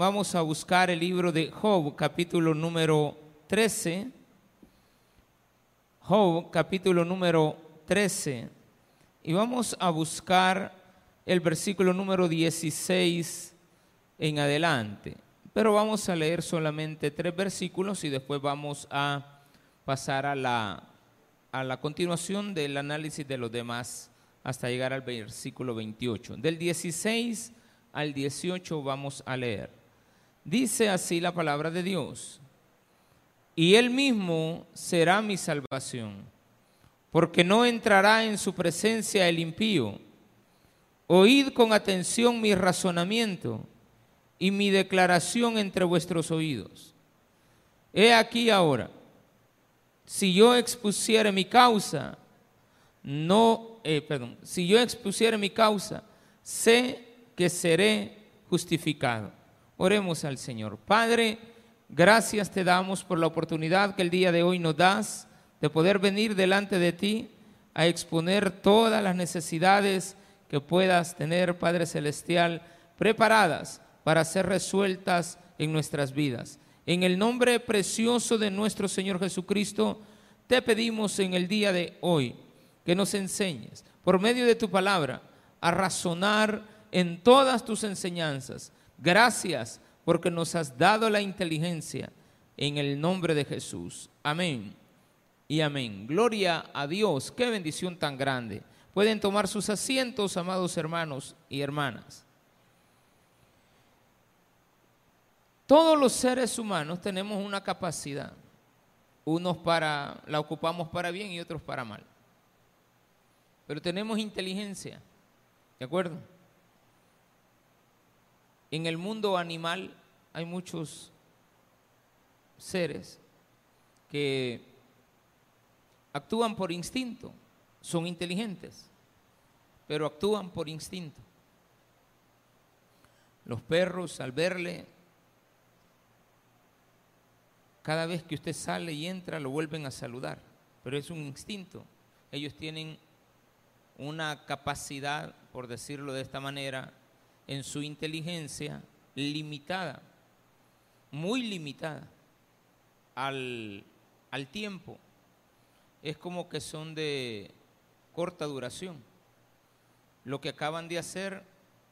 vamos a buscar el libro de Job, capítulo número 13. Job, capítulo número 13. Y vamos a buscar el versículo número 16 en adelante. Pero vamos a leer solamente tres versículos y después vamos a pasar a la, a la continuación del análisis de los demás hasta llegar al versículo 28. Del 16 al 18 vamos a leer. Dice así la palabra de Dios, y él mismo será mi salvación, porque no entrará en su presencia el impío. Oíd con atención mi razonamiento y mi declaración entre vuestros oídos. He aquí ahora, si yo expusiera mi causa, no, eh, perdón, si yo expusiera mi causa, sé que seré justificado. Oremos al Señor. Padre, gracias te damos por la oportunidad que el día de hoy nos das de poder venir delante de ti a exponer todas las necesidades que puedas tener, Padre Celestial, preparadas para ser resueltas en nuestras vidas. En el nombre precioso de nuestro Señor Jesucristo, te pedimos en el día de hoy que nos enseñes, por medio de tu palabra, a razonar en todas tus enseñanzas. Gracias porque nos has dado la inteligencia en el nombre de Jesús. Amén y amén. Gloria a Dios, qué bendición tan grande. Pueden tomar sus asientos, amados hermanos y hermanas. Todos los seres humanos tenemos una capacidad. Unos para la ocupamos para bien y otros para mal. Pero tenemos inteligencia. ¿De acuerdo? En el mundo animal hay muchos seres que actúan por instinto, son inteligentes, pero actúan por instinto. Los perros al verle cada vez que usted sale y entra, lo vuelven a saludar, pero es un instinto. Ellos tienen una capacidad, por decirlo de esta manera, en su inteligencia limitada, muy limitada al, al tiempo. Es como que son de corta duración. Lo que acaban de hacer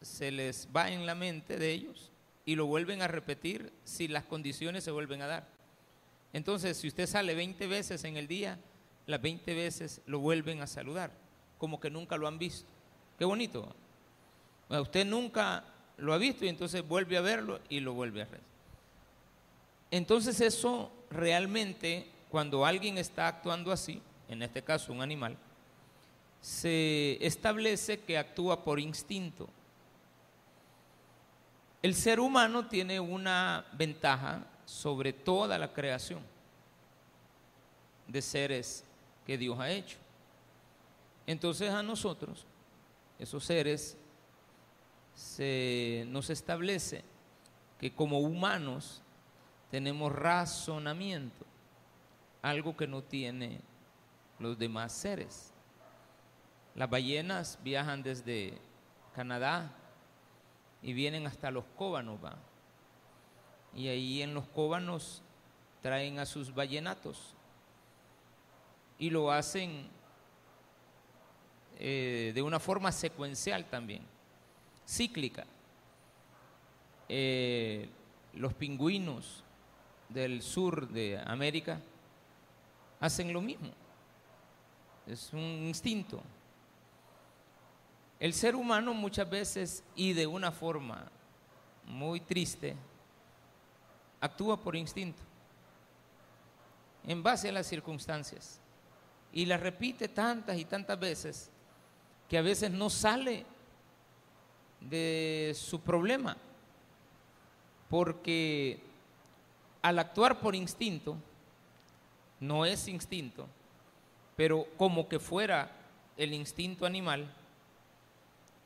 se les va en la mente de ellos y lo vuelven a repetir si las condiciones se vuelven a dar. Entonces, si usted sale 20 veces en el día, las 20 veces lo vuelven a saludar, como que nunca lo han visto. Qué bonito. Usted nunca lo ha visto y entonces vuelve a verlo y lo vuelve a ver. Entonces eso realmente, cuando alguien está actuando así, en este caso un animal, se establece que actúa por instinto. El ser humano tiene una ventaja sobre toda la creación de seres que Dios ha hecho. Entonces a nosotros, esos seres, se nos establece que como humanos tenemos razonamiento, algo que no tiene los demás seres. Las ballenas viajan desde Canadá y vienen hasta los cóbanos, y ahí en los cóbanos traen a sus ballenatos y lo hacen eh, de una forma secuencial también, cíclica. Eh, los pingüinos del sur de América hacen lo mismo, es un instinto. El ser humano muchas veces y de una forma muy triste actúa por instinto, en base a las circunstancias. Y la repite tantas y tantas veces que a veces no sale de su problema, porque al actuar por instinto, no es instinto, pero como que fuera el instinto animal,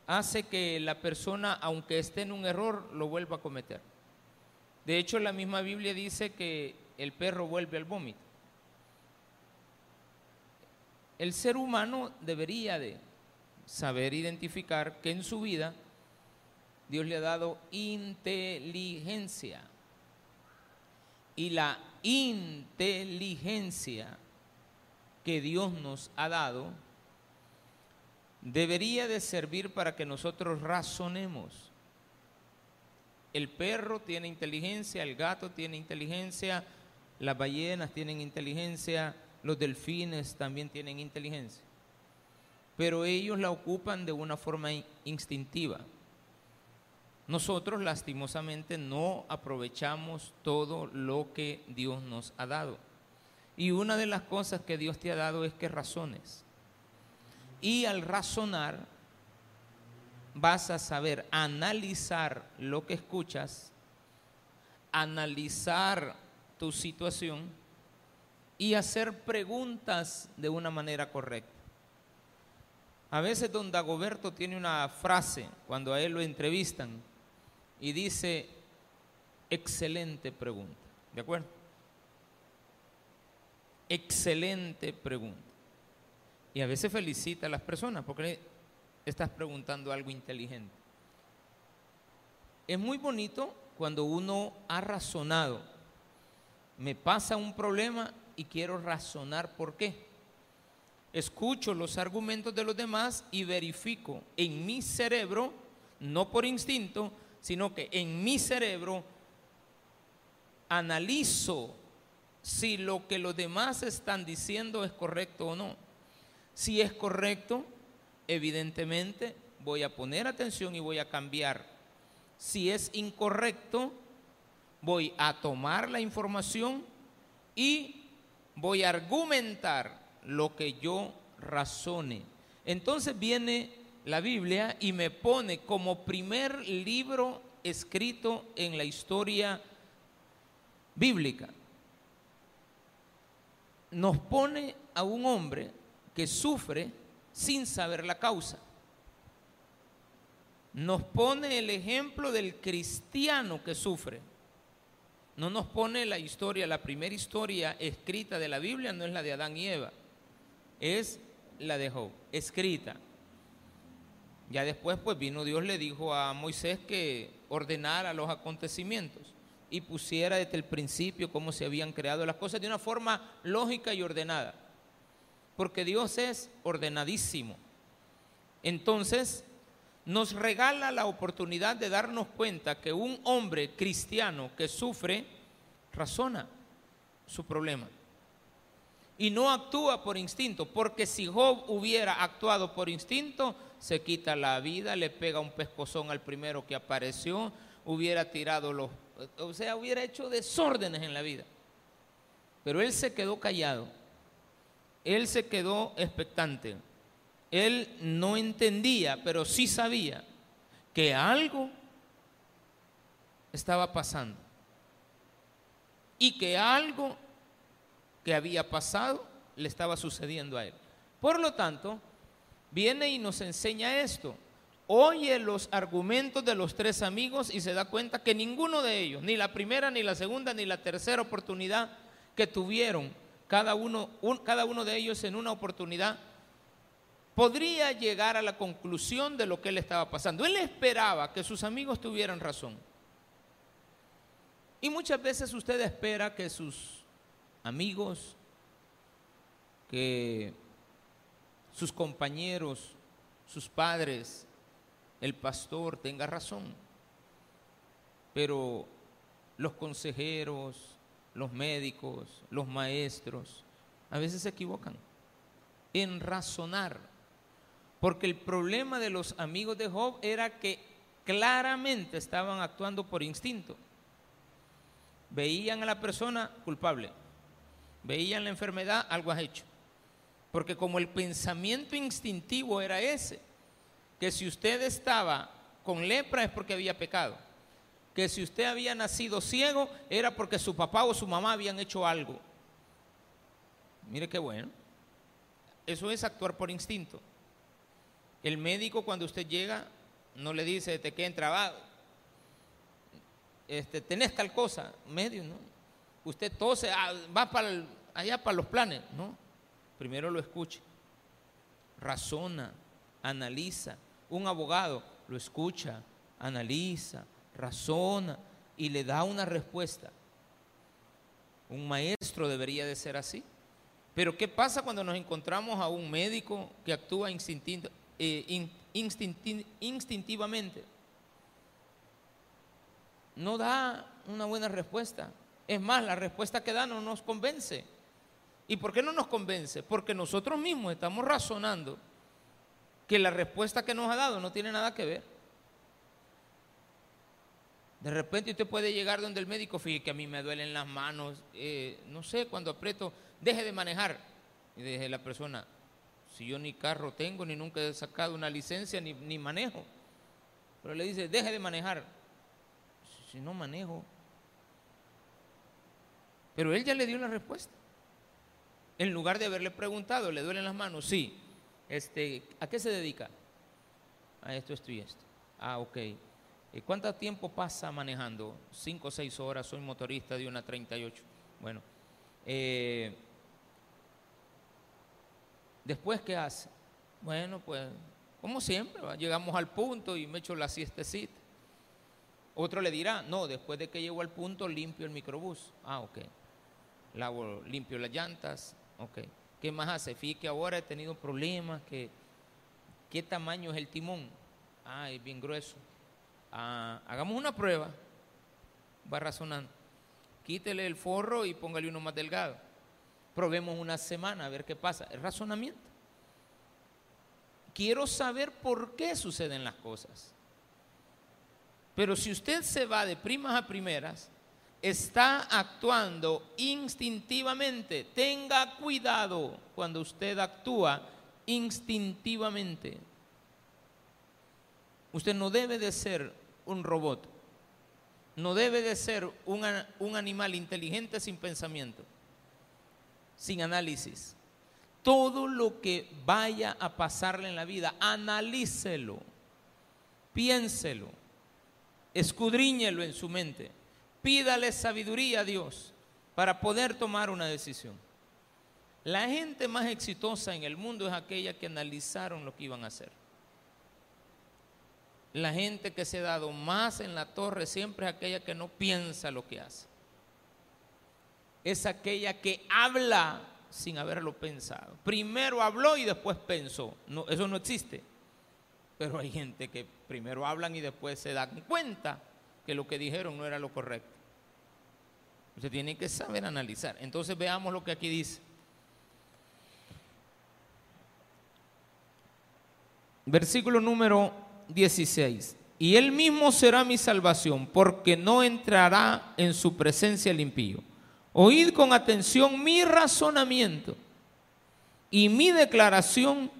hace que la persona, aunque esté en un error, lo vuelva a cometer. De hecho, la misma Biblia dice que el perro vuelve al vómito. El ser humano debería de saber identificar que en su vida Dios le ha dado inteligencia. Y la inteligencia que Dios nos ha dado debería de servir para que nosotros razonemos. El perro tiene inteligencia, el gato tiene inteligencia, las ballenas tienen inteligencia, los delfines también tienen inteligencia. Pero ellos la ocupan de una forma instintiva. Nosotros lastimosamente no aprovechamos todo lo que Dios nos ha dado. Y una de las cosas que Dios te ha dado es que razones. Y al razonar vas a saber analizar lo que escuchas, analizar tu situación y hacer preguntas de una manera correcta. A veces don Dagoberto tiene una frase cuando a él lo entrevistan y dice, excelente pregunta. ¿De acuerdo? Excelente pregunta. Y a veces felicita a las personas porque estás preguntando algo inteligente. Es muy bonito cuando uno ha razonado. Me pasa un problema y quiero razonar por qué. Escucho los argumentos de los demás y verifico en mi cerebro, no por instinto, sino que en mi cerebro analizo si lo que los demás están diciendo es correcto o no. Si es correcto, evidentemente voy a poner atención y voy a cambiar. Si es incorrecto, voy a tomar la información y voy a argumentar lo que yo razone. Entonces viene la Biblia y me pone como primer libro escrito en la historia bíblica. Nos pone a un hombre que sufre sin saber la causa. Nos pone el ejemplo del cristiano que sufre. No nos pone la historia, la primera historia escrita de la Biblia no es la de Adán y Eva, es la de Job, escrita. Ya después pues vino Dios, le dijo a Moisés que ordenara los acontecimientos y pusiera desde el principio cómo se habían creado las cosas de una forma lógica y ordenada porque Dios es ordenadísimo. Entonces, nos regala la oportunidad de darnos cuenta que un hombre cristiano que sufre razona su problema y no actúa por instinto, porque si Job hubiera actuado por instinto, se quita la vida, le pega un pescozón al primero que apareció, hubiera tirado los, o sea, hubiera hecho desórdenes en la vida. Pero él se quedó callado él se quedó expectante. Él no entendía, pero sí sabía que algo estaba pasando. Y que algo que había pasado le estaba sucediendo a él. Por lo tanto, viene y nos enseña esto. Oye los argumentos de los tres amigos y se da cuenta que ninguno de ellos, ni la primera, ni la segunda, ni la tercera oportunidad que tuvieron cada uno, cada uno de ellos en una oportunidad, podría llegar a la conclusión de lo que él estaba pasando. Él esperaba que sus amigos tuvieran razón. Y muchas veces usted espera que sus amigos, que sus compañeros, sus padres, el pastor tenga razón. Pero los consejeros, los médicos, los maestros, a veces se equivocan en razonar. Porque el problema de los amigos de Job era que claramente estaban actuando por instinto. Veían a la persona culpable, veían la enfermedad, algo has hecho. Porque como el pensamiento instintivo era ese, que si usted estaba con lepra es porque había pecado que si usted había nacido ciego era porque su papá o su mamá habían hecho algo. Mire qué bueno. Eso es actuar por instinto. El médico cuando usted llega no le dice, te queda trabajo, este, tenés tal cosa, medio, ¿no? Usted tose, ah, va para allá para los planes, ¿no? Primero lo escuche, razona, analiza. Un abogado lo escucha, analiza, razona y le da una respuesta. Un maestro debería de ser así. Pero ¿qué pasa cuando nos encontramos a un médico que actúa eh, instintivamente? No da una buena respuesta. Es más, la respuesta que da no nos convence. ¿Y por qué no nos convence? Porque nosotros mismos estamos razonando que la respuesta que nos ha dado no tiene nada que ver. De repente usted puede llegar donde el médico, fíjese que a mí me duelen las manos, eh, no sé, cuando aprieto, deje de manejar. Y deje la persona, si yo ni carro tengo, ni nunca he sacado una licencia, ni, ni manejo. Pero le dice, deje de manejar. Si no manejo. Pero él ya le dio la respuesta. En lugar de haberle preguntado, ¿le duelen las manos? Sí. Este, ¿A qué se dedica? A esto, esto y esto. Ah, ok. ¿Y ¿Cuánto tiempo pasa manejando? Cinco o seis horas, soy motorista de una 38. Bueno, eh, después, ¿qué hace? Bueno, pues, como siempre, llegamos al punto y me echo la siestecita. Otro le dirá, no, después de que llego al punto, limpio el microbús. Ah, ok. Lavo, limpio las llantas. Ok. ¿Qué más hace? Fíjate que ahora he tenido problemas, que, ¿qué tamaño es el timón? Ah, es bien grueso hagamos una prueba, va razonando. Quítele el forro y póngale uno más delgado. Probemos una semana a ver qué pasa. Es razonamiento. Quiero saber por qué suceden las cosas. Pero si usted se va de primas a primeras, está actuando instintivamente. Tenga cuidado cuando usted actúa instintivamente. Usted no debe de ser un robot. No debe de ser un, un animal inteligente sin pensamiento, sin análisis. Todo lo que vaya a pasarle en la vida, analícelo, piénselo, escudriñelo en su mente, pídale sabiduría a Dios para poder tomar una decisión. La gente más exitosa en el mundo es aquella que analizaron lo que iban a hacer. La gente que se ha dado más en la torre siempre es aquella que no piensa lo que hace. Es aquella que habla sin haberlo pensado. Primero habló y después pensó. No, eso no existe. Pero hay gente que primero hablan y después se dan cuenta que lo que dijeron no era lo correcto. Usted tiene que saber analizar. Entonces veamos lo que aquí dice. Versículo número 16. Y él mismo será mi salvación, porque no entrará en su presencia el impío. Oíd con atención mi razonamiento y mi declaración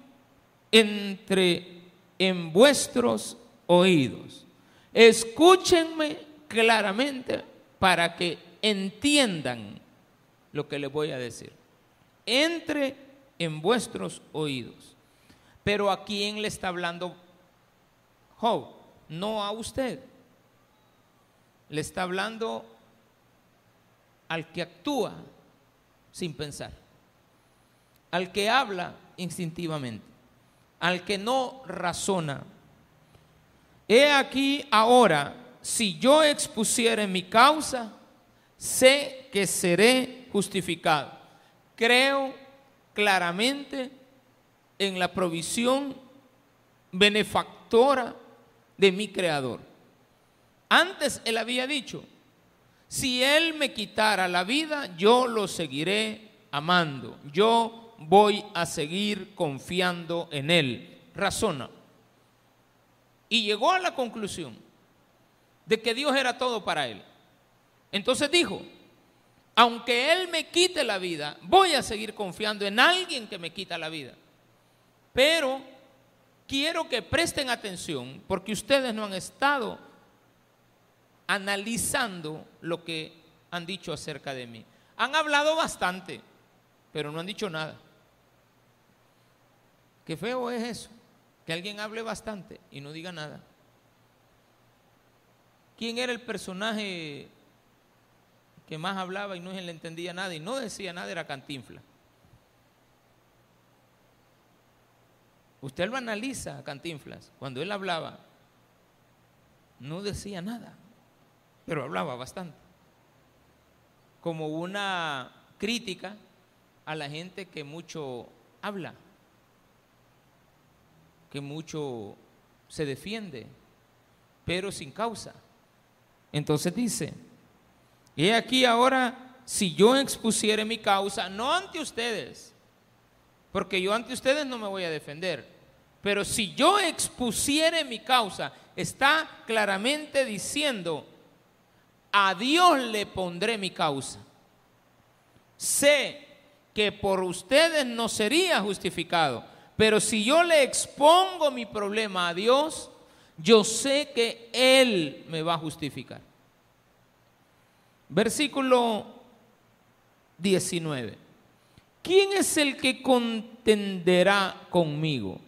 entre en vuestros oídos. Escúchenme claramente para que entiendan lo que les voy a decir. Entre en vuestros oídos. Pero a quién le está hablando no a usted. Le está hablando al que actúa sin pensar, al que habla instintivamente, al que no razona. He aquí ahora, si yo expusiere mi causa, sé que seré justificado. Creo claramente en la provisión benefactora de mi creador. Antes él había dicho, si él me quitara la vida, yo lo seguiré amando. Yo voy a seguir confiando en él. Razona. Y llegó a la conclusión de que Dios era todo para él. Entonces dijo, aunque Él me quite la vida, voy a seguir confiando en alguien que me quita la vida. Pero quiero que presten atención porque ustedes no han estado analizando lo que han dicho acerca de mí. Han hablado bastante, pero no han dicho nada. Qué feo es eso, que alguien hable bastante y no diga nada. ¿Quién era el personaje que más hablaba y no le entendía nada y no decía nada? Era Cantinfla. Usted lo analiza, Cantinflas, cuando él hablaba, no decía nada, pero hablaba bastante. Como una crítica a la gente que mucho habla, que mucho se defiende, pero sin causa. Entonces dice, y aquí ahora, si yo expusiere mi causa, no ante ustedes, porque yo ante ustedes no me voy a defender, pero si yo expusiere mi causa, está claramente diciendo, a Dios le pondré mi causa. Sé que por ustedes no sería justificado, pero si yo le expongo mi problema a Dios, yo sé que Él me va a justificar. Versículo 19. ¿Quién es el que contenderá conmigo?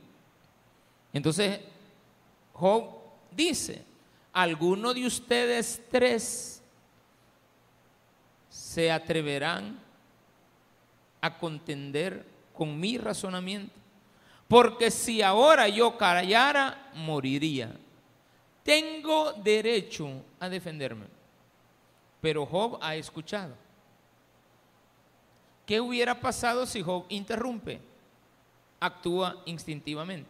Entonces, Job dice, ¿alguno de ustedes tres se atreverán a contender con mi razonamiento? Porque si ahora yo callara, moriría. Tengo derecho a defenderme. Pero Job ha escuchado. ¿Qué hubiera pasado si Job interrumpe? Actúa instintivamente.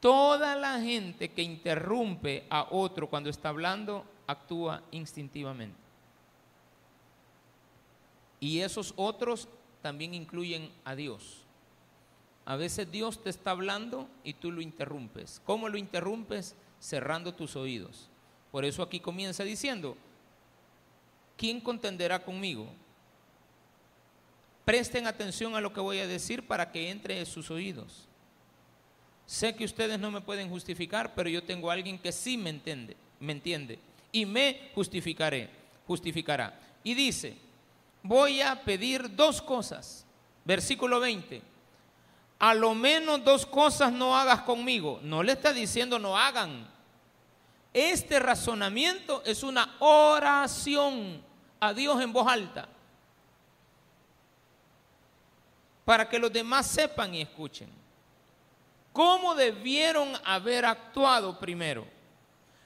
Toda la gente que interrumpe a otro cuando está hablando, actúa instintivamente. Y esos otros también incluyen a Dios. A veces Dios te está hablando y tú lo interrumpes. ¿Cómo lo interrumpes? Cerrando tus oídos. Por eso aquí comienza diciendo, ¿quién contenderá conmigo? Presten atención a lo que voy a decir para que entre en sus oídos. Sé que ustedes no me pueden justificar, pero yo tengo a alguien que sí me entiende, me entiende y me justificaré, justificará. Y dice, voy a pedir dos cosas. Versículo 20. A lo menos dos cosas no hagas conmigo. No le está diciendo no hagan. Este razonamiento es una oración a Dios en voz alta. Para que los demás sepan y escuchen. ¿Cómo debieron haber actuado primero?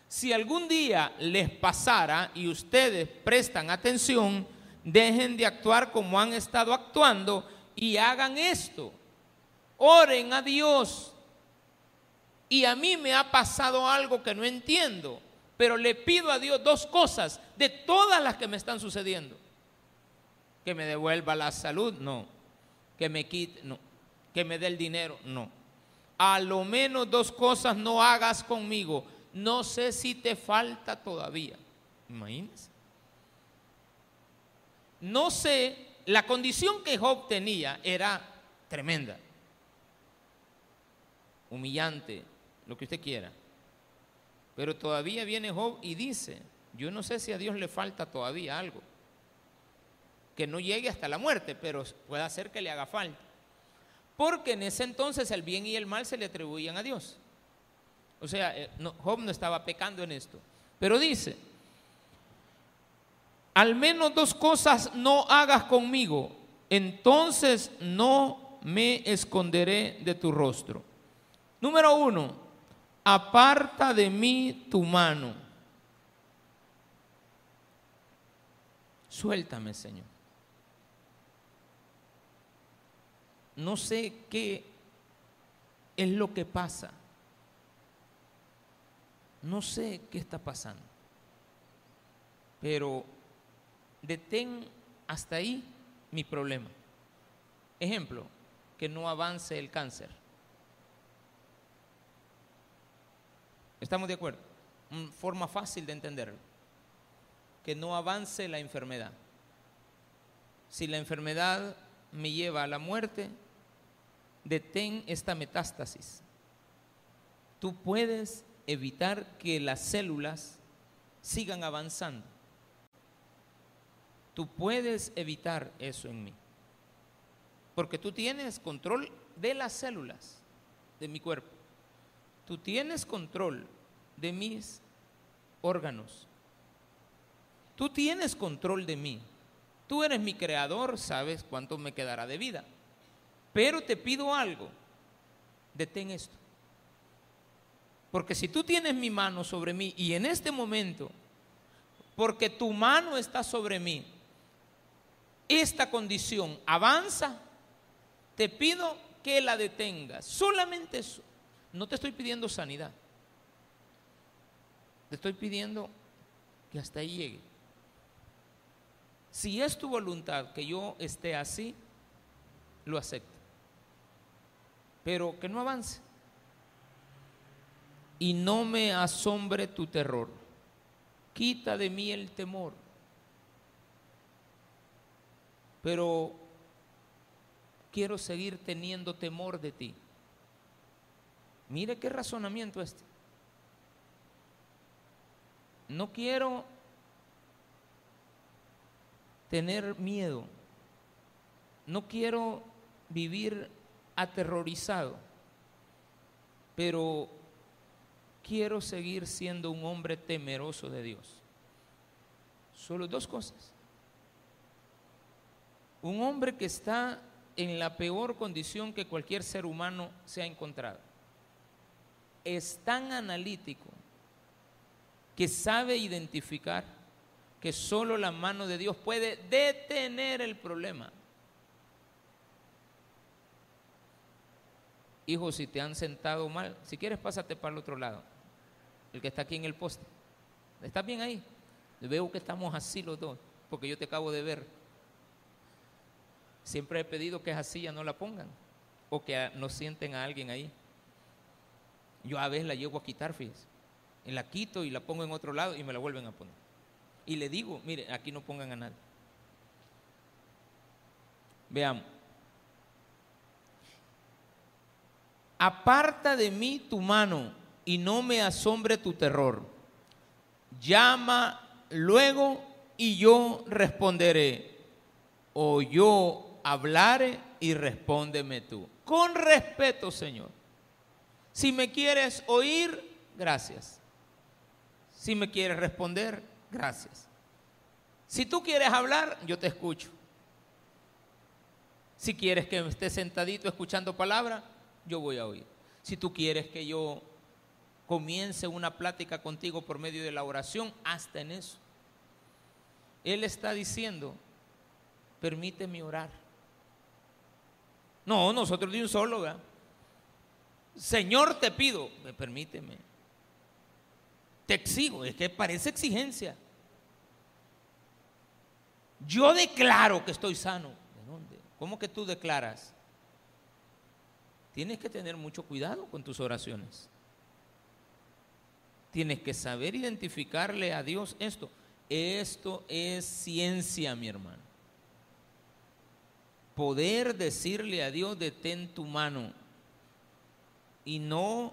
Si algún día les pasara y ustedes prestan atención, dejen de actuar como han estado actuando y hagan esto. Oren a Dios. Y a mí me ha pasado algo que no entiendo, pero le pido a Dios dos cosas de todas las que me están sucediendo. Que me devuelva la salud, no. Que me quite, no. Que me dé el dinero, no a lo menos dos cosas no hagas conmigo. No sé si te falta todavía. Imagínense. No sé, la condición que Job tenía era tremenda, humillante, lo que usted quiera. Pero todavía viene Job y dice, yo no sé si a Dios le falta todavía algo, que no llegue hasta la muerte, pero puede ser que le haga falta porque en ese entonces el bien y el mal se le atribuían a Dios. O sea, eh, Job no estaba pecando en esto. Pero dice, al menos dos cosas no hagas conmigo, entonces no me esconderé de tu rostro. Número uno, aparta de mí tu mano. Suéltame, Señor. no sé qué es lo que pasa. No sé qué está pasando. Pero detén hasta ahí mi problema. Ejemplo, que no avance el cáncer. ¿Estamos de acuerdo? Una forma fácil de entenderlo. Que no avance la enfermedad. Si la enfermedad me lleva a la muerte, detén esta metástasis. Tú puedes evitar que las células sigan avanzando. Tú puedes evitar eso en mí. Porque tú tienes control de las células de mi cuerpo. Tú tienes control de mis órganos. Tú tienes control de mí. Tú eres mi creador, sabes cuánto me quedará de vida. Pero te pido algo, detén esto. Porque si tú tienes mi mano sobre mí y en este momento, porque tu mano está sobre mí, esta condición avanza, te pido que la detengas. Solamente eso. No te estoy pidiendo sanidad. Te estoy pidiendo que hasta ahí llegue. Si es tu voluntad que yo esté así, lo acepto. Pero que no avance. Y no me asombre tu terror. Quita de mí el temor. Pero quiero seguir teniendo temor de ti. Mire qué razonamiento este. No quiero tener miedo. No quiero vivir aterrorizado. Pero quiero seguir siendo un hombre temeroso de Dios. Solo dos cosas. Un hombre que está en la peor condición que cualquier ser humano se ha encontrado. Es tan analítico que sabe identificar que solo la mano de Dios puede detener el problema. Hijo, si te han sentado mal, si quieres pásate para el otro lado, el que está aquí en el poste. ¿Estás bien ahí? Veo que estamos así los dos, porque yo te acabo de ver. Siempre he pedido que esa silla no la pongan o que no sienten a alguien ahí. Yo a veces la llevo a quitar, fíjense. Y la quito y la pongo en otro lado y me la vuelven a poner. Y le digo, mire, aquí no pongan a nadie. Veamos. Aparta de mí tu mano y no me asombre tu terror. Llama luego y yo responderé. O yo hablare y respóndeme tú. Con respeto, Señor. Si me quieres oír, gracias. Si me quieres responder, gracias. Si tú quieres hablar, yo te escucho. Si quieres que esté sentadito escuchando palabra, yo voy a oír. Si tú quieres que yo comience una plática contigo por medio de la oración, hasta en eso. Él está diciendo, permíteme orar. No, nosotros de un solo, ¿verdad? Señor, te pido, permíteme. Te exigo, es que parece exigencia. Yo declaro que estoy sano. ¿De dónde? ¿Cómo que tú declaras? Tienes que tener mucho cuidado con tus oraciones. Tienes que saber identificarle a Dios esto. Esto es ciencia, mi hermano poder decirle a Dios, detén tu mano y no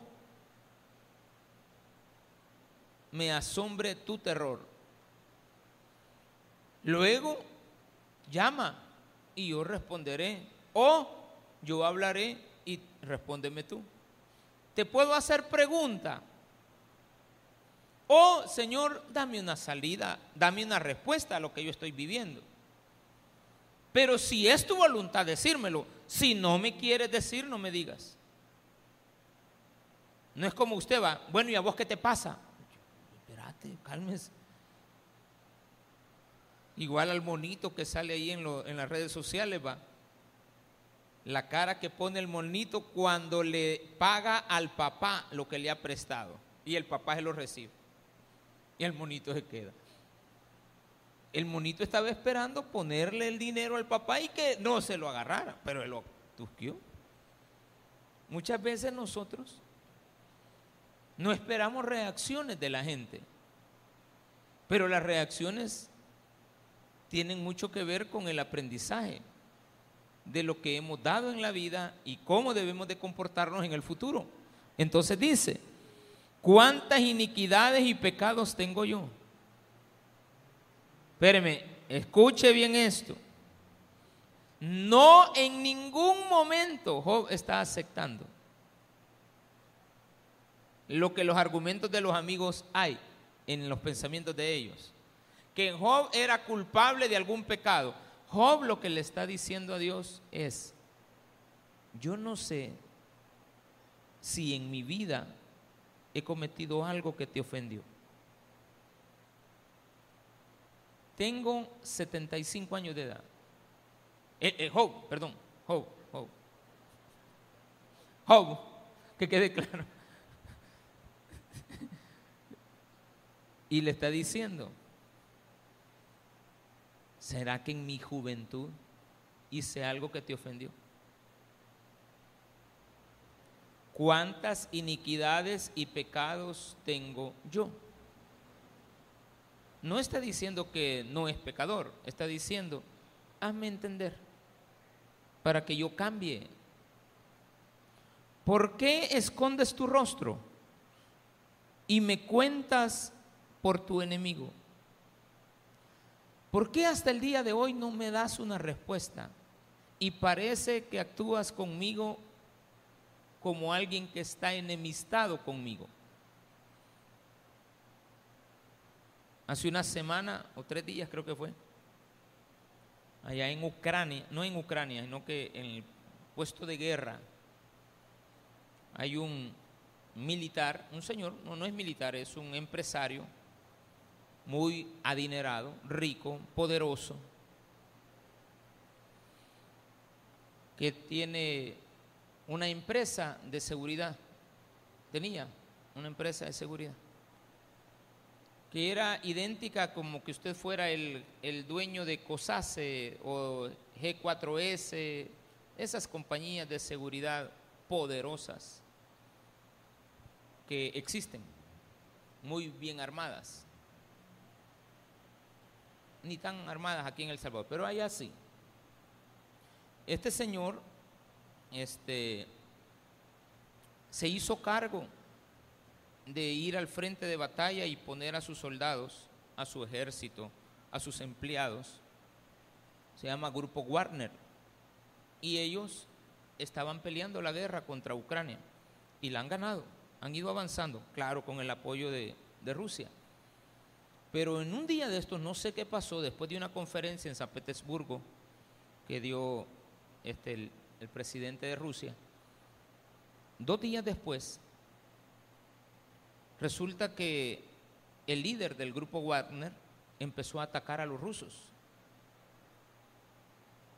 me asombre tu terror. Luego, llama y yo responderé. O yo hablaré y respóndeme tú. Te puedo hacer pregunta. O, Señor, dame una salida, dame una respuesta a lo que yo estoy viviendo. Pero si es tu voluntad decírmelo, si no me quieres decir, no me digas. No es como usted va, bueno, ¿y a vos qué te pasa? Espérate, cálmese. Igual al monito que sale ahí en, las redes sociales, va. La cara que pone el monito cuando le paga al papá lo que le ha prestado. Y el papá se lo recibe. Y el monito se queda el monito estaba esperando ponerle el dinero al papá y que no se lo agarrara, pero él lo tusquió. Muchas veces nosotros no esperamos reacciones de la gente, pero las reacciones tienen mucho que ver con el aprendizaje de lo que hemos dado en la vida y cómo debemos de comportarnos en el futuro. Entonces dice, ¿cuántas iniquidades y pecados tengo yo? Espéreme, escuche bien esto. No en ningún momento Job está aceptando lo que los argumentos de los amigos hay en los pensamientos de ellos. Que Job era culpable de algún pecado. Job lo que le está diciendo a Dios es, yo no sé si en mi vida he cometido algo que te ofendió. Tengo 75 años de edad. Eh, eh, Job, perdón, Job, Job. Job, que quede claro. Y le está diciendo, ¿será que en mi juventud hice algo que te ofendió? ¿Cuántas iniquidades y pecados tengo yo? No está diciendo que no es pecador, está diciendo, hazme entender para que yo cambie. ¿Por qué escondes tu rostro y me cuentas por tu enemigo? ¿Por qué hasta el día de hoy no me das una respuesta? Y parece que actúas conmigo como alguien que está enemistado conmigo. Hace una semana o tres días creo que fue, allá en Ucrania, no en Ucrania, sino que en el puesto de guerra hay un militar, un señor, no, no es militar, es un empresario muy adinerado, rico, poderoso, que tiene una empresa de seguridad, tenía una empresa de seguridad, que era idéntica como que usted fuera el, dueño de COSACE o G4S, esas compañías de seguridad poderosas que existen, muy bien armadas. Ni tan armadas aquí en El Salvador, pero allá sí. Este señor este, se hizo cargo de ir al frente de batalla y poner a sus soldados, a su ejército, a sus empleados. Se llama Grupo Warner. Y ellos estaban peleando la guerra contra Ucrania y la han ganado. Han ido avanzando, claro, con el apoyo de, Rusia. Pero en un día de estos, no sé qué pasó, después de una conferencia en San Petersburgo que dio este, el, el presidente de Rusia, dos días después, resulta que el líder del grupo Wagner empezó a atacar a los rusos.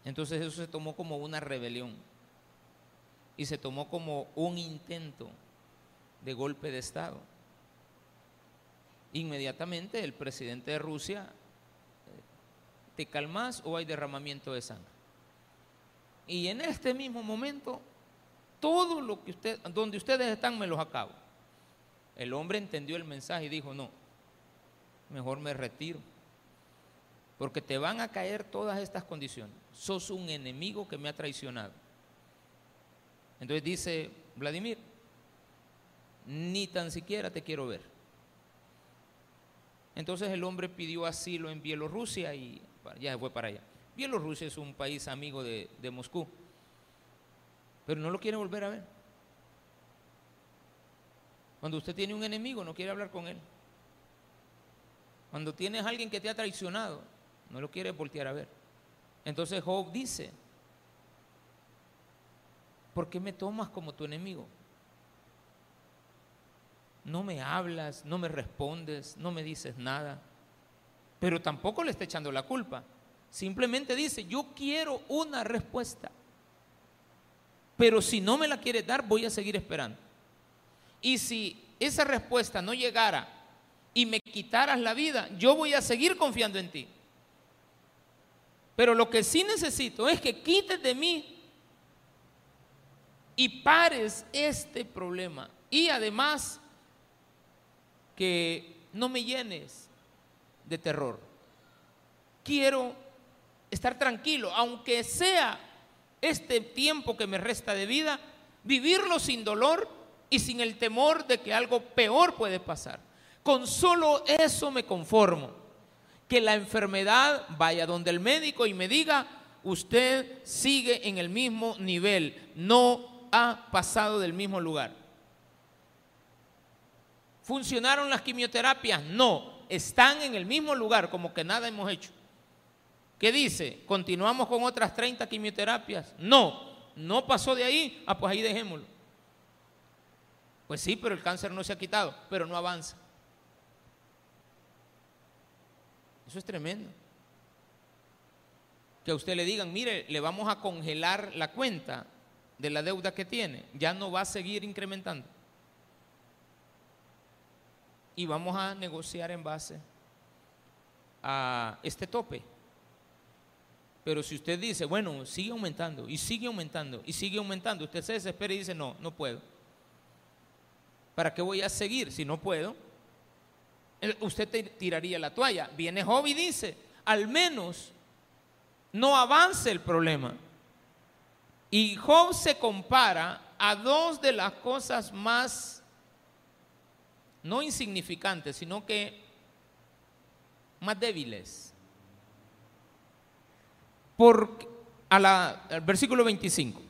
Entonces eso se tomó como una rebelión y se tomó como un intento de golpe de Estado. Inmediatamente el presidente de Rusia, eh, ¿te calmas o hay derramamiento de sangre? Y en este mismo momento, todo lo que usted, donde ustedes están, me los acabo. El hombre entendió el mensaje y dijo, no, mejor me retiro. Porque te van a caer todas estas condiciones. Sos un enemigo que me ha traicionado. Entonces dice Vladimir, ni tan siquiera te quiero ver. Entonces el hombre pidió asilo en Bielorrusia y ya fue para allá. Bielorrusia es un país amigo de, Moscú, pero no lo quiere volver a ver. Cuando usted tiene un enemigo, no quiere hablar con él. Cuando tienes a alguien que te ha traicionado, no lo quiere voltear a ver. Entonces Job dice, ¿por qué me tomas como tu enemigo? No me hablas, no me respondes, no me dices nada, pero tampoco le está echando la culpa. Simplemente dice, yo quiero una respuesta. Pero si no me la quieres dar, voy a seguir esperando. Y si esa respuesta no llegara y me quitaras la vida, yo voy a seguir confiando en ti. Pero lo que sí necesito es que quites de mí y pares este problema. Y además que no me llenes de terror. Quiero estar tranquilo, aunque sea este tiempo que me resta de vida, vivirlo sin dolor y sin el temor de que algo peor puede pasar. Con solo eso me conformo. Que la enfermedad vaya donde el médico y me diga, usted sigue en el mismo nivel, no ha pasado del mismo lugar. ¿Funcionaron las quimioterapias? No, están en el mismo lugar, como que nada hemos hecho. ¿Qué dice? ¿Continuamos con otras 30 quimioterapias? No, no pasó de ahí. Ah, pues ahí dejémoslo. Pues sí, pero el cáncer no se ha quitado, pero no avanza. Eso es tremendo. Que a usted le digan, mire, le vamos a congelar la cuenta de la deuda que tiene, ya no va a seguir incrementando. Y vamos a negociar en base a este tope. Pero si usted dice, bueno, sigue aumentando y sigue aumentando y sigue aumentando, usted se desespera y dice, no, no puedo. ¿Para qué voy a seguir si no puedo? Usted tiraría la toalla. Viene Job y dice, al menos no avance el problema. Y Job se compara a dos de las cosas más, no insignificantes, sino que más débiles. Por, al versículo 25,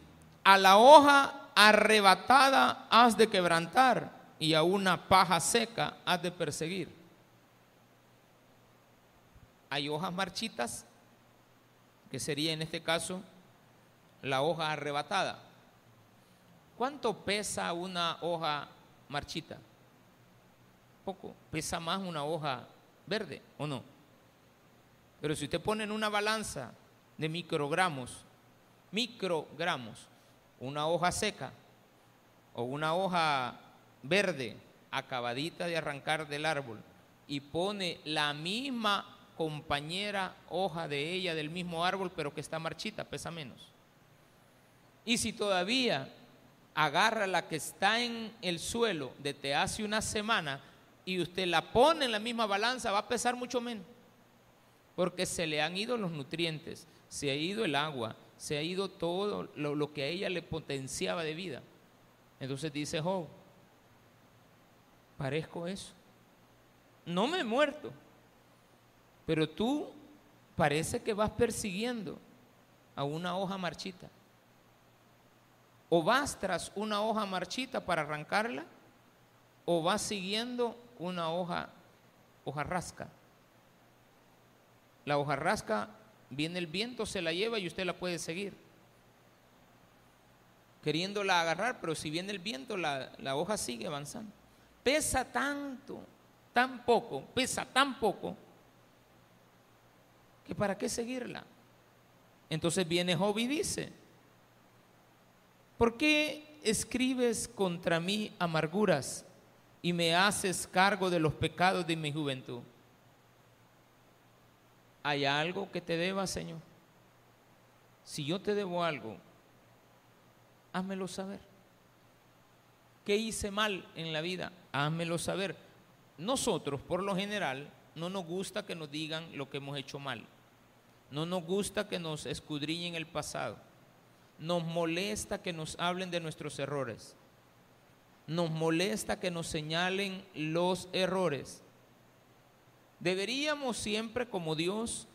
a la hoja arrebatada has de quebrantar y a una paja seca has de perseguir. Hay hojas marchitas, que sería en este caso la hoja arrebatada. ¿Cuánto pesa una hoja marchita? Poco. Pesa más una hoja verde, ¿o no? Pero si usted pone en una balanza de microgramos, microgramos, una hoja seca o una hoja verde acabadita de arrancar del árbol y pone la misma compañera hoja de ella del mismo árbol, pero que está marchita, pesa menos. Y si todavía agarra la que está en el suelo desde hace una semana y usted la pone en la misma balanza, va a pesar mucho menos. Porque se le han ido los nutrientes, se ha ido el agua, se ha ido todo lo, que a ella le potenciaba de vida. Entonces dice Job, parezco eso. No me he muerto, pero tú parece que vas persiguiendo a una hoja marchita o vas tras una hoja marchita para arrancarla, o vas siguiendo una hoja, hoja rasca. La hoja rasca, viene el viento, se la lleva y usted la puede seguir. Queriéndola agarrar, pero si viene el viento, la, la hoja sigue avanzando. Pesa tanto, tan poco, pesa tan poco, que para qué seguirla. Entonces viene Job y dice, ¿Por qué escribes contra mí amarguras y me haces cargo de los pecados de mi juventud? ¿Hay algo que te deba, Señor? Si yo te debo algo, házmelo saber. ¿Qué hice mal en la vida? Házmelo saber. Nosotros, por lo general, no nos gusta que nos digan lo que hemos hecho mal. No nos gusta que nos escudriñen el pasado. Nos molesta que nos hablen de nuestros errores. Nos molesta que nos señalen los errores. Deberíamos siempre, como Dios,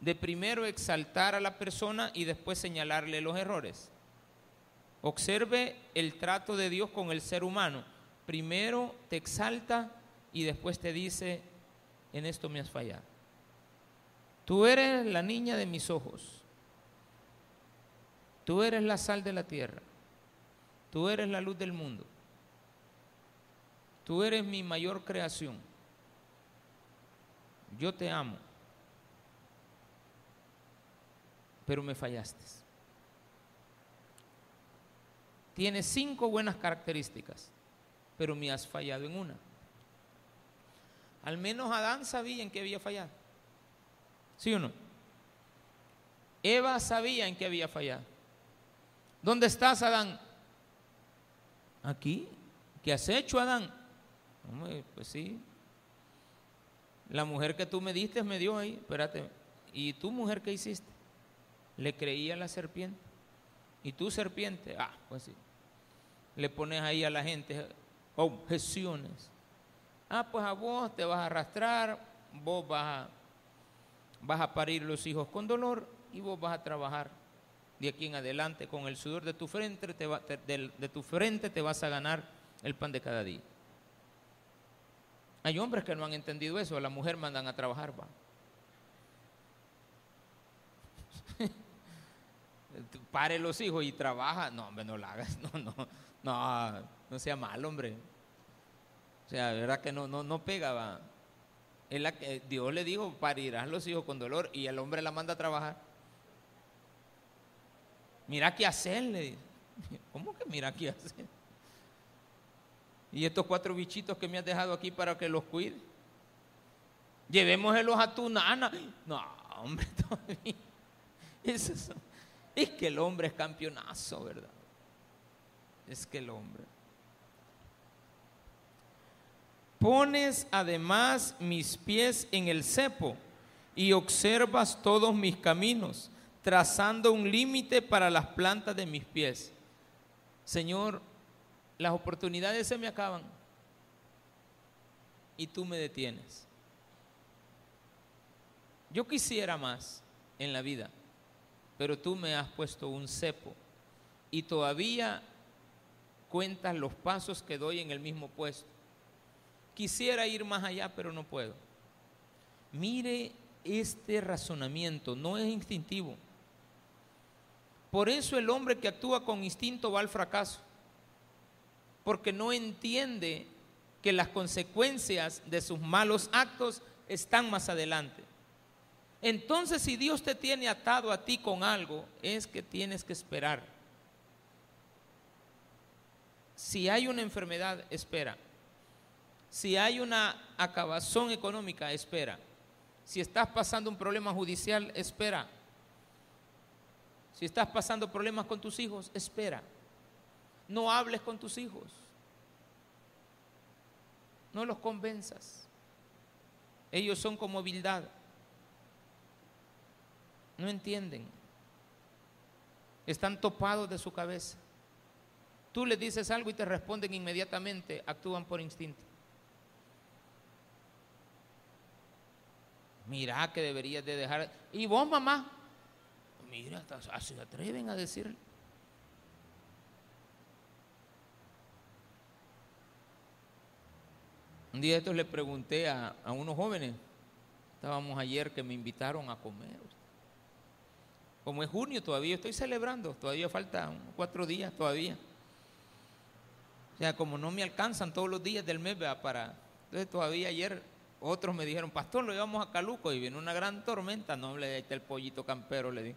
de primero exaltar a la persona y después señalarle los errores. Observe el trato de Dios con el ser humano. Primero te exalta y después te dice, en esto me has fallado. Tú eres la niña de mis ojos. Tú eres la sal de la tierra. Tú eres la luz del mundo. Tú eres mi mayor creación. Yo te amo. Pero me fallaste. Tienes cinco buenas características, pero me has fallado en una. Al menos Adán sabía en qué había fallado. ¿Sí o no? Eva sabía en qué había fallado. ¿Dónde estás, Adán? Aquí. ¿Qué has hecho, Adán? pues sí. La mujer que tú me diste me dio ahí. Espérate. ¿Y tú, mujer, qué hiciste? Le creía a la serpiente. ¿Y tú, serpiente? Ah, pues sí. Le pones ahí a la gente objeciones. Ah, pues a vos te vas a arrastrar, vos vas a, vas a parir los hijos con dolor y vos vas a trabajar de aquí en adelante, con el sudor de tu frente, te de, tu frente te vas a ganar el pan de cada día. Hay hombres que no han entendido eso, a la mujer mandan a trabajar, va. Pare los hijos y trabaja. No, hombre, no lo hagas. No, no, no. no sea mal, hombre. O sea, verdad que no, no, no pega, va. Dios le dijo, parirás los hijos con dolor y el hombre la manda a trabajar. Mira qué hacerle. ¿Cómo que mira qué hacer? Y estos cuatro bichitos que me has dejado aquí para que los cuide. Llevémoselos a tu nana. No, hombre, todavía. Es, es que el hombre es campeonazo, ¿verdad? Es que el hombre. Pones además mis pies en el cepo y observas todos mis caminos, trazando un límite para las plantas de mis pies. Señor, las oportunidades se me acaban y tú me detienes. Yo quisiera más en la vida, pero tú me has puesto un cepo y todavía cuentas los pasos que doy en el mismo puesto. Quisiera ir más allá, pero no puedo. Mire este razonamiento, no es instintivo. Por eso el hombre que actúa con instinto va al fracaso, porque no entiende que las consecuencias de sus malos actos están más adelante. Entonces, si Dios te tiene atado a ti con algo, es que tienes que esperar. Si hay una enfermedad, espera. Si hay una acabazón económica, espera. Si estás pasando un problema judicial, espera. Si estás pasando problemas con tus hijos, espera. No hables con tus hijos. No los convenzas. Ellos son como habilidad. No entienden. Están topados de su cabeza. Tú les dices algo y te responden inmediatamente, actúan por instinto. Mira que deberías de dejar. ¿Y vos, mamá? Mira, se atreven a decirle. Un día estos le pregunté a, a, unos jóvenes, estábamos ayer que me invitaron a comer. Como es junio todavía estoy celebrando, todavía faltan cuatro días todavía. O sea, como no me alcanzan todos los días del mes para... Entonces todavía ayer otros me dijeron, pastor, lo llevamos a Caluco y viene una gran tormenta. No, le está el pollito campero, le di.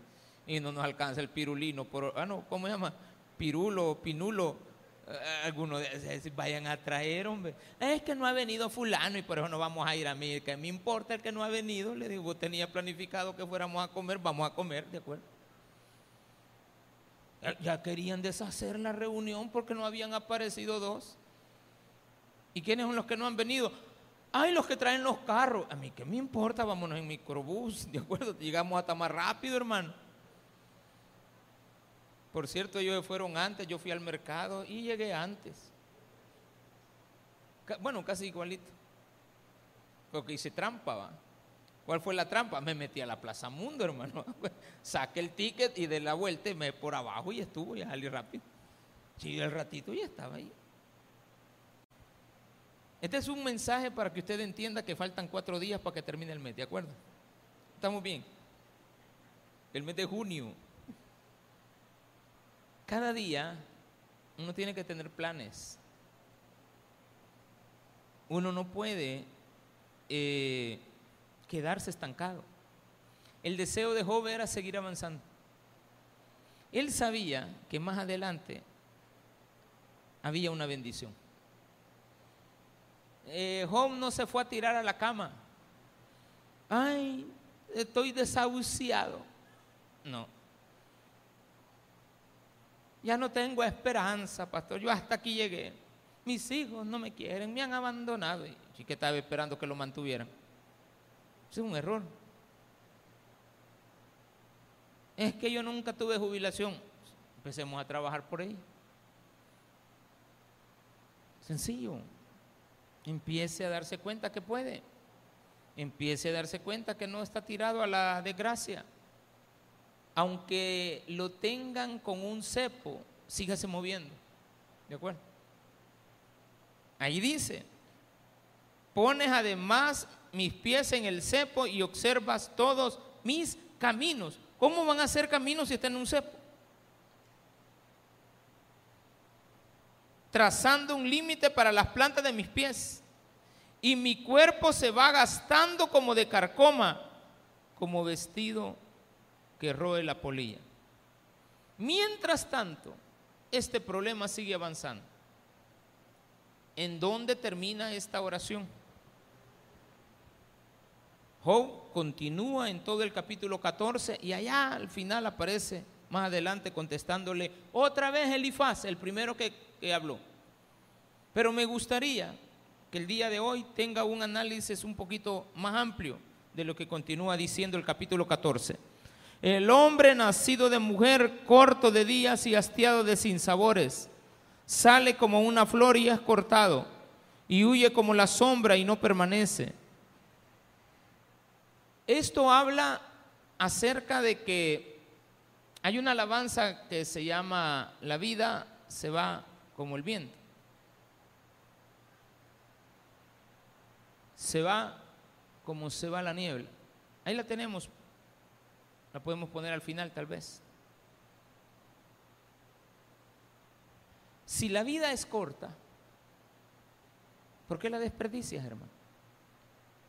Y no nos alcanza el pirulino. Por, ah, no, ¿cómo se llama? Pirulo, pinulo. Eh, algunos vayan a traer, hombre. Es que no ha venido fulano y por eso no vamos a ir a mí. Que me importa el que no ha venido. Le digo, tenía planificado que fuéramos a comer, vamos a comer, ¿de acuerdo? Ya querían deshacer la reunión porque no habían aparecido dos. ¿Y quiénes son los que no han venido? Ay, los que traen los carros. A mí, ¿qué me importa? Vámonos en microbús, ¿de acuerdo? Llegamos hasta más rápido, hermano. Por cierto, ellos fueron antes, yo fui al mercado y llegué antes. Bueno, casi igualito. Porque hice trampa, ¿va? ¿Cuál fue la trampa? Me metí a la Plaza Mundo, hermano. Saqué el ticket y de la vuelta me por abajo y estuvo, y salí rápido. Sí, el ratito ya estaba ahí. Este es un mensaje para que usted entienda que faltan cuatro días para que termine el mes, ¿de acuerdo? ¿Estamos bien? El mes de junio. Cada día uno tiene que tener planes. Uno no puede eh, quedarse estancado. El deseo de Job era seguir avanzando. Él sabía que más adelante había una bendición eh, Job no se fue a tirar a la cama. Ay, estoy desahuciado. No. Ya no tengo esperanza, pastor. Yo hasta aquí llegué. Mis hijos no me quieren, me han abandonado. Y que estaba esperando que lo mantuvieran. es un error. Es que yo nunca tuve jubilación. Empecemos a trabajar por ahí. Sencillo empiece a darse cuenta que puede. Empiece a darse cuenta que no está tirado a la desgracia. Aunque lo tengan con un cepo, sígase moviendo. ¿De acuerdo? Ahí dice, pones además mis pies en el cepo y observas todos mis caminos. ¿Cómo van a ser caminos si están en un cepo? trazando un límite para las plantas de mis pies. Y mi cuerpo se va gastando como de carcoma, como vestido que roe la polilla. Mientras tanto, este problema sigue avanzando. ¿En dónde termina esta oración? Job continúa en todo el capítulo 14 y allá al final aparece más adelante contestándole otra vez Elifaz, el primero que, que habló. Pero me gustaría que el día de hoy tenga un análisis un poquito más amplio de lo que continúa diciendo el capítulo 14. El hombre nacido de mujer, corto de días y hastiado de sinsabores, sale como una flor y es cortado, y huye como la sombra y no permanece. Esto habla acerca de que hay una alabanza que se llama La vida se va como el viento. Se va como se va la niebla. Ahí la tenemos la podemos poner al final tal vez. Si la vida es corta, ¿por qué la desperdicias, hermano?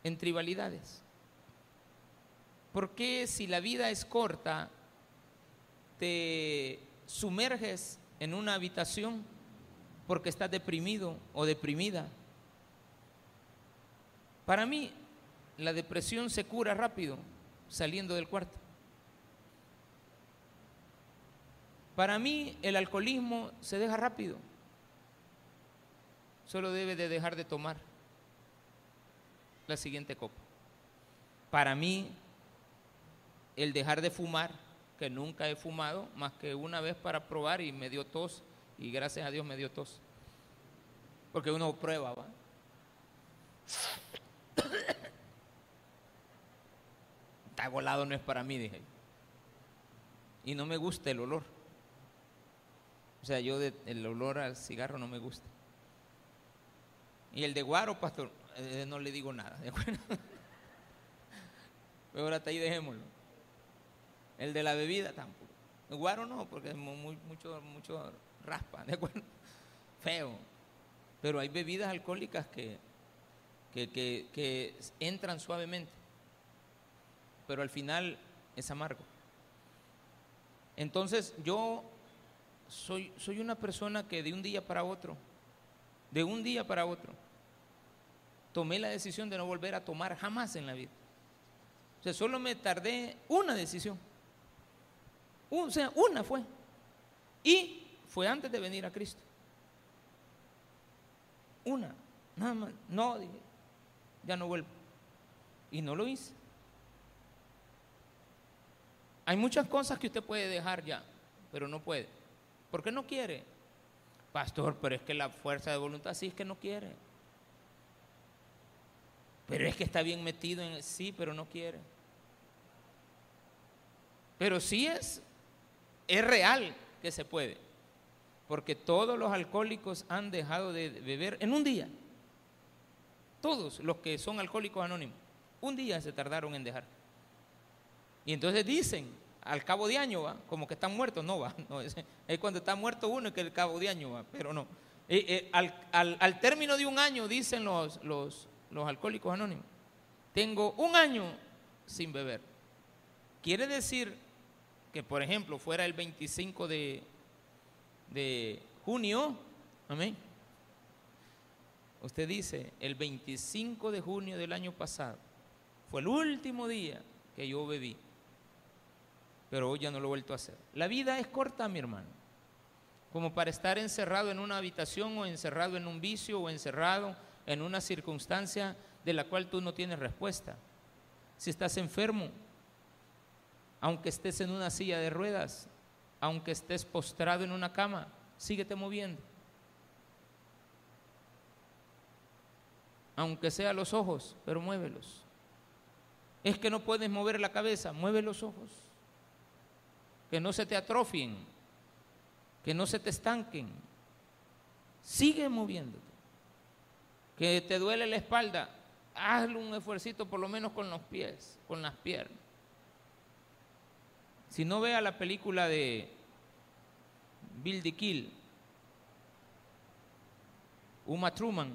En tribalidades. ¿Por qué si la vida es corta, te sumerges en una habitación porque estás deprimido o deprimida? Para mí, la depresión se cura rápido saliendo del cuarto. Para mí el alcoholismo se deja rápido. Solo debe de dejar de tomar la siguiente copa. Para mí el dejar de fumar, que nunca he fumado, más que una vez para probar y me dio tos, y gracias a Dios me dio tos. Porque uno prueba, ¿va? Está volado no es para mí, dije. Y no me gusta el olor. Sea, yo el olor al cigarro no me gusta. Y el de guaro, pastor, eh, no le digo nada, ¿de acuerdo? Pero hasta ahí dejémoslo. El de la bebida tampoco. Guaro no, porque es mucho, mucho raspa, ¿de acuerdo? Feo. Pero hay bebidas alcohólicas que, que, que entran suavemente. Pero al final es amargo. Entonces yo soy, soy una persona que de un día para otro, de un día para otro, tomé la decisión de no volver a tomar jamás en la vida. O sea, solo me tardé una decisión. O sea, una fue. Y fue antes de venir a Cristo. Una, nada más. No, dije, ya no vuelvo. Y no lo hice. Hay muchas cosas que usted puede dejar ya, pero no puede. ¿Por qué no quiere? Pastor, pero es que la fuerza de voluntad sí es que no quiere. Pero es que está bien metido en sí, pero no quiere. Pero sí es, es real que se puede. Porque todos los alcohólicos han dejado de beber en un día. Todos los que son alcohólicos anónimos. Un día se tardaron en dejar. Y entonces dicen, al cabo de año, ¿va? como que están muertos, no va. No, es, cuando está muerto uno que el cabo de año, ¿va? pero no. Eh, eh, al, término de un año, dicen los, los, los alcohólicos anónimos, tengo un año sin beber. Quiere decir que, por ejemplo, fuera el 25 de, de junio, amén. Usted dice, el 25 de junio del año pasado fue el último día que yo bebí pero hoy ya no lo he vuelto a hacer. La vida es corta, mi hermano, como para estar encerrado en una habitación o encerrado en un vicio o encerrado en una circunstancia de la cual tú no tienes respuesta. Si estás enfermo, aunque estés en una silla de ruedas, aunque estés postrado en una cama, síguete moviendo. Aunque sea los ojos, pero muévelos. Es que no puedes mover la cabeza, mueve los ojos que no se te atrofien, que no se te estanquen. Sigue moviéndote. Que te duele la espalda, hazle un esfuercito por lo menos con los pies, con las piernas. Si no vea la película de Bill Kill, Uma Truman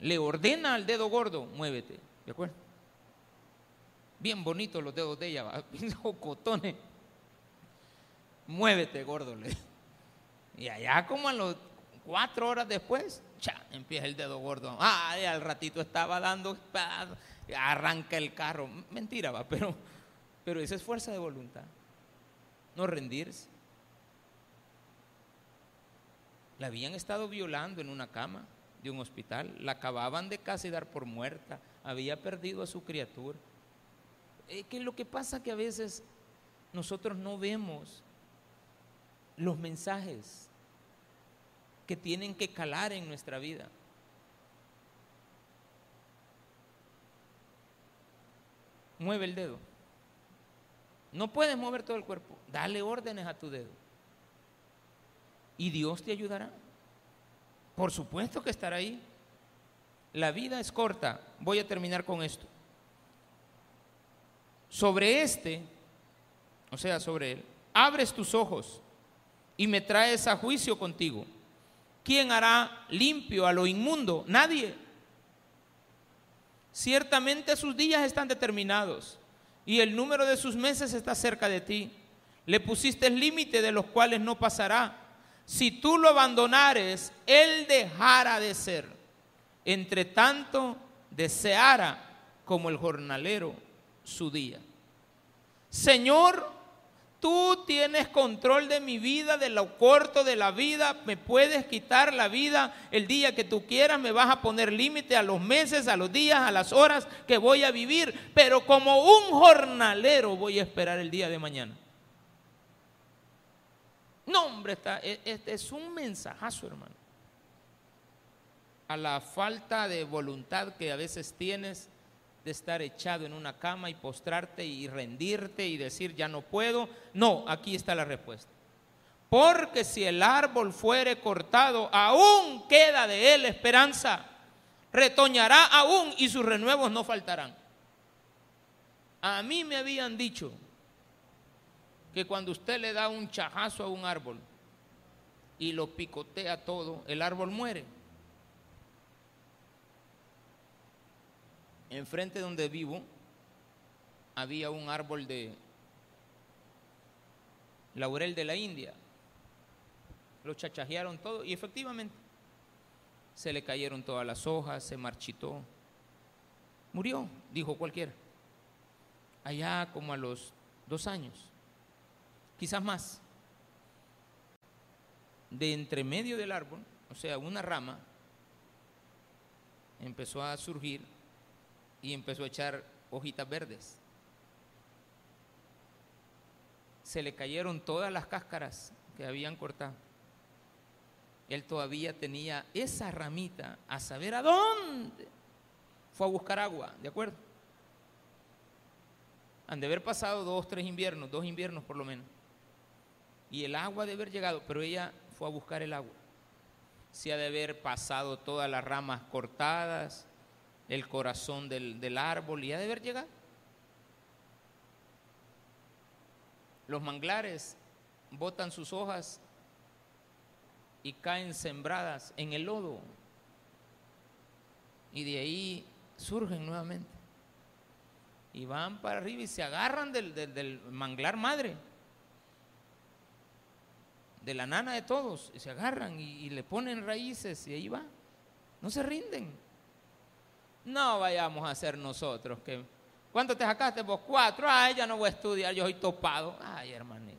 le ordena al dedo gordo, muévete, ¿de acuerdo? Bien bonitos los dedos de ella, bien cotones. Muévete, gordo. Le. Y allá como a los cuatro horas después, cha, empieza el dedo gordo. Ah, al ratito estaba dando, arranca el carro. Mentira, va, pero, pero esa es fuerza de voluntad. No rendirse. La habían estado violando en una cama de un hospital, la acababan de casi dar por muerta, había perdido a su criatura. Eh, ¿Qué es lo que pasa? Que a veces nosotros no vemos los mensajes que tienen que calar en nuestra vida. Mueve el dedo. No puedes mover todo el cuerpo. Dale órdenes a tu dedo y Dios te ayudará. Por supuesto que estará ahí. La vida es corta. Voy a terminar con esto. Sobre este, o sea, sobre él, abres tus ojos y me traes a juicio contigo. ¿Quién hará limpio a lo inmundo? Nadie. Ciertamente sus días están determinados y el número de sus meses está cerca de ti. Le pusiste el límite de los cuales no pasará si tú lo abandonares, él dejará de ser. Entre tanto, deseara como el jornalero su día. Señor, tú tienes control de mi vida, de lo corto de la vida, me puedes quitar la vida el día que tú quieras, me vas a poner límite a los meses, a los días, a las horas que voy a vivir, pero como un jornalero voy a esperar el día de mañana. No, hombre, este es un mensajazo, hermano. A la falta de voluntad que a veces tienes de estar echado en una cama y postrarte y rendirte y decir ya no puedo. No, aquí está la respuesta. Porque si el árbol fuere cortado, aún queda de él esperanza. Retoñará aún y sus renuevos no faltarán. A mí me habían dicho que cuando usted le da un chajazo a un árbol y lo picotea todo, el árbol muere. Enfrente donde vivo había un árbol de laurel de la India. Lo chachajearon todo y efectivamente se le cayeron todas las hojas, se marchitó. Murió, dijo cualquiera. Allá como a los dos años quizás más. De entre medio del árbol, o sea, una rama, empezó a surgir y empezó a echar hojitas verdes. Se le cayeron todas las cáscaras que habían cortado. Él todavía tenía esa ramita a saber a dónde. Fue a buscar agua, ¿de acuerdo? Han de haber pasado dos, tres inviernos, dos inviernos por lo menos y el agua de haber llegado, pero ella fue a buscar el agua. Se ha de haber pasado todas las ramas cortadas, el corazón del, del árbol y ha de haber llegado. Los manglares botan sus hojas y caen sembradas en el lodo. Y de ahí surgen nuevamente. Y van para arriba y se agarran del, del manglar madre de la nana de todos, y se agarran y, le ponen raíces y ahí va. No se rinden. No vayamos a ser nosotros que... ¿Cuánto te sacaste vos? Cuatro. Ay, ya no voy a estudiar, yo soy topado. Ay, hermanito.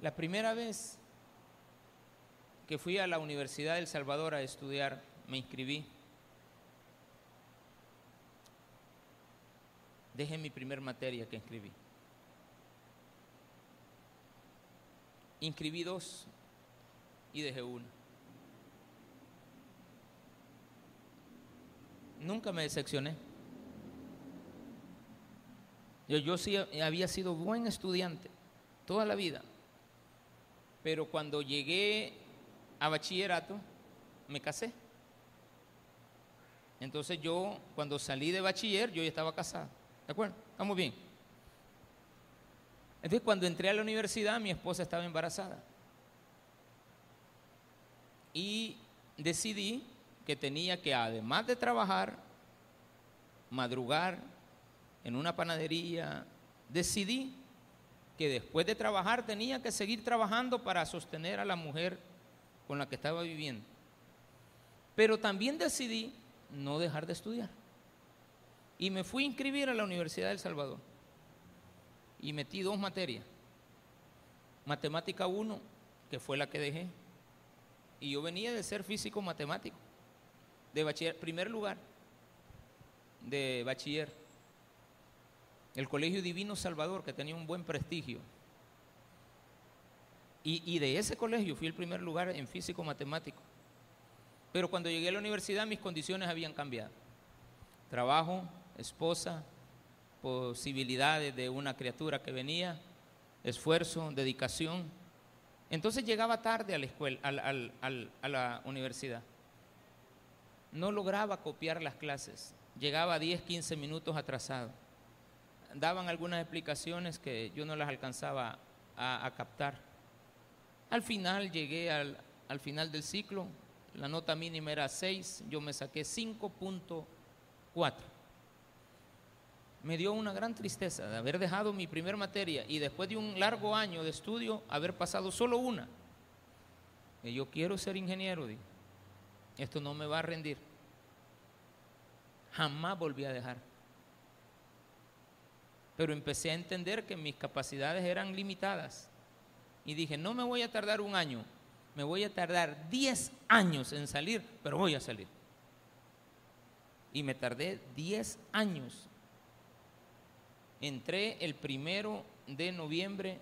La primera vez que fui a la Universidad del Salvador a estudiar, me inscribí. Deje mi primer materia que inscribí. Inscribí dos y dejé una. Nunca me decepcioné. Yo, yo sí había sido buen estudiante toda la vida, pero cuando llegué a bachillerato me casé. Entonces yo, cuando salí de bachiller, yo ya estaba casado. ¿De acuerdo? Estamos bien. Entonces cuando entré a la universidad mi esposa estaba embarazada. Y decidí que tenía que, además de trabajar, madrugar en una panadería, decidí que después de trabajar tenía que seguir trabajando para sostener a la mujer con la que estaba viviendo. Pero también decidí no dejar de estudiar. Y me fui a inscribir a la Universidad del Salvador. Y metí dos materias. Matemática 1, que fue la que dejé. Y yo venía de ser físico matemático, de bachiller, primer lugar de bachiller. El Colegio Divino Salvador, que tenía un buen prestigio. Y, y de ese colegio fui el primer lugar en físico matemático. Pero cuando llegué a la universidad mis condiciones habían cambiado. Trabajo, esposa, posibilidades de una criatura que venía, esfuerzo, dedicación. Entonces llegaba tarde a la escuela, a la universidad. No lograba copiar las clases, llegaba 10, 15 minutos atrasado. Daban algunas explicaciones que yo no las alcanzaba a, captar. Al final llegué al final del ciclo, la nota mínima era 6, yo me saqué 5.4. Me dio una gran tristeza de haber dejado mi primer materia y después de un largo año de estudio haber pasado solo una. Y yo quiero ser ingeniero, esto no me va a rendir. Jamás volví a dejar. Pero empecé a entender que mis capacidades eran limitadas. Y dije, no me voy a tardar un año, me voy a tardar 10 años en salir, pero voy a salir. Y me tardé 10 años. Entré el primero de noviembre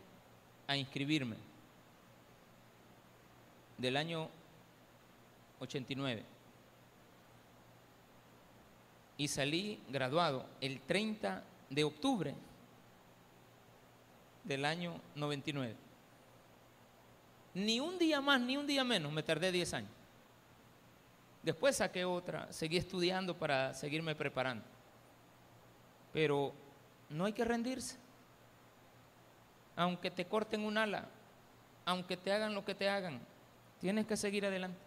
a inscribirme del año 89. Y salí graduado el 30 de octubre del año 99. Ni un día más, ni un día menos, me tardé 10 años. Después saqué otra, seguí estudiando para seguirme preparando. Pero no hay que rendirse. Aunque te corten un ala, aunque te hagan lo que te hagan, tienes que seguir adelante.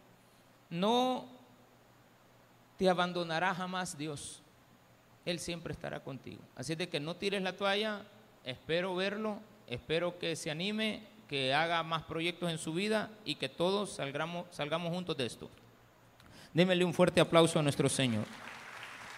No te abandonará jamás Dios. Él siempre estará contigo. Así de que no tires la toalla, espero verlo, espero que se anime que haga más proyectos en su vida y que todos salgamos, salgamos juntos de esto. Démele un fuerte aplauso a nuestro Señor.